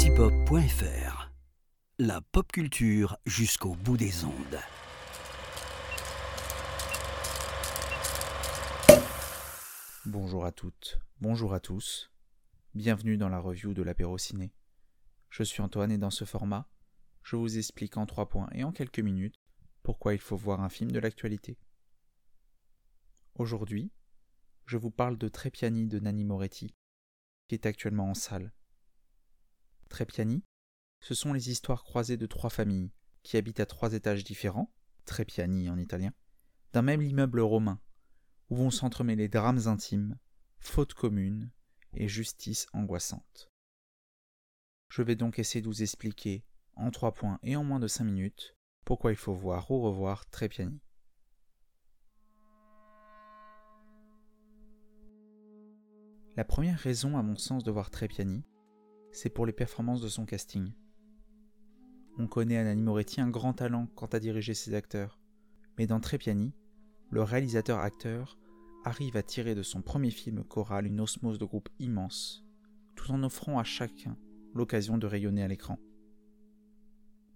antipop.fr. La pop culture jusqu'au bout des ondes. Bonjour à toutes, bonjour à tous. Bienvenue dans la review de l'apéro ciné. Je suis Antoine et dans ce format, je vous explique en trois points et en quelques minutes pourquoi il faut voir un film de l'actualité. Aujourd'hui, je vous parle de Trépiani de Nanni Moretti, qui est actuellement en salle. Trépiani, ce sont les histoires croisées de trois familles qui habitent à trois étages différents, Trépiani en italien, d'un même immeuble romain, où vont s'entremêler drames intimes, fautes communes et justice angoissante. Je vais donc essayer de vous expliquer, en trois points et en moins de cinq minutes, pourquoi il faut voir ou revoir Trépiani. La première raison, à mon sens, de voir Trépiani, c'est pour les performances de son casting. On connaît Anani Moretti un grand talent quant à diriger ses acteurs, mais dans Trépiani, le réalisateur-acteur arrive à tirer de son premier film choral une osmose de groupe immense, tout en offrant à chacun l'occasion de rayonner à l'écran.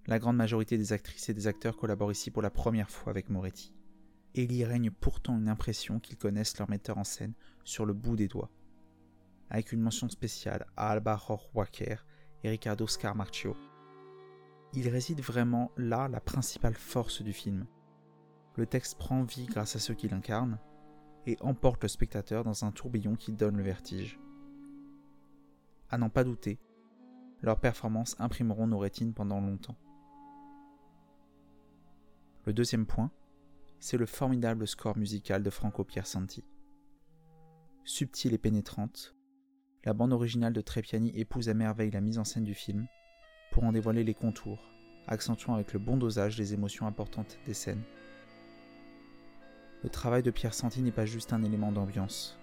La grande majorité des actrices et des acteurs collaborent ici pour la première fois avec Moretti, et il y règne pourtant une impression qu'ils connaissent leur metteur en scène sur le bout des doigts avec une mention spéciale à Alba Rohrwacker et Ricardo Scarmarcio. Il réside vraiment là la principale force du film. Le texte prend vie grâce à ceux qui l'incarnent et emporte le spectateur dans un tourbillon qui donne le vertige. À n'en pas douter, leurs performances imprimeront nos rétines pendant longtemps. Le deuxième point, c'est le formidable score musical de Franco Piersanti. Subtile et pénétrante, la bande originale de Trepiani épouse à merveille la mise en scène du film pour en dévoiler les contours, accentuant avec le bon dosage les émotions importantes des scènes. Le travail de Pierre Santi n'est pas juste un élément d'ambiance,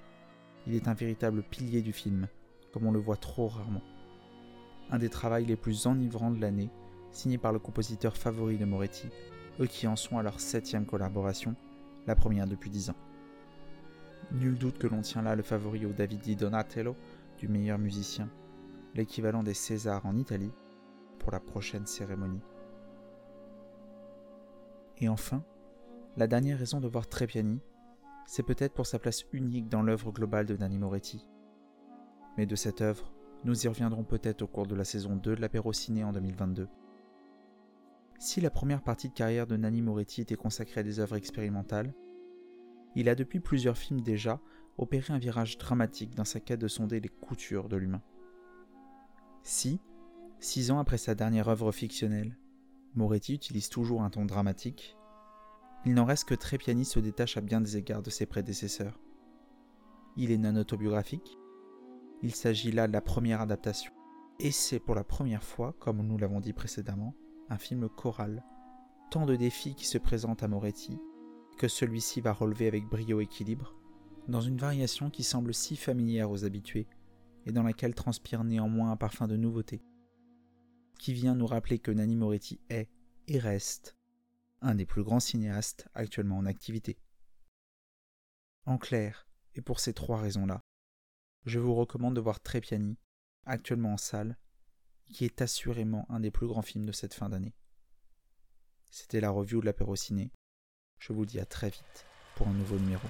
il est un véritable pilier du film, comme on le voit trop rarement. Un des travaux les plus enivrants de l'année, signé par le compositeur favori de Moretti, eux qui en sont à leur septième collaboration, la première depuis dix ans. Nul doute que l'on tient là le favori au David Di Donatello, du meilleur musicien, l'équivalent des Césars en Italie, pour la prochaine cérémonie. Et enfin, la dernière raison de voir Trepiani, c'est peut-être pour sa place unique dans l'œuvre globale de Nanni Moretti. Mais de cette œuvre, nous y reviendrons peut-être au cours de la saison 2 de l'apéro ciné en 2022. Si la première partie de carrière de Nanni Moretti était consacrée à des œuvres expérimentales, il a depuis plusieurs films déjà opérer un virage dramatique dans sa quête de sonder les coutures de l'humain. Si, six ans après sa dernière œuvre fictionnelle, Moretti utilise toujours un ton dramatique, il n'en reste que Trépiani se détache à bien des égards de ses prédécesseurs. Il est non autobiographique, il s'agit là de la première adaptation, et c'est pour la première fois, comme nous l'avons dit précédemment, un film choral. Tant de défis qui se présentent à Moretti, que celui-ci va relever avec brio équilibre, dans une variation qui semble si familière aux habitués, et dans laquelle transpire néanmoins un parfum de nouveauté, qui vient nous rappeler que Nanni Moretti est, et reste, un des plus grands cinéastes actuellement en activité. En clair, et pour ces trois raisons-là, je vous recommande de voir Trépiani, actuellement en salle, qui est assurément un des plus grands films de cette fin d'année. C'était la review de l'apéro ciné. Je vous dis à très vite pour un nouveau numéro.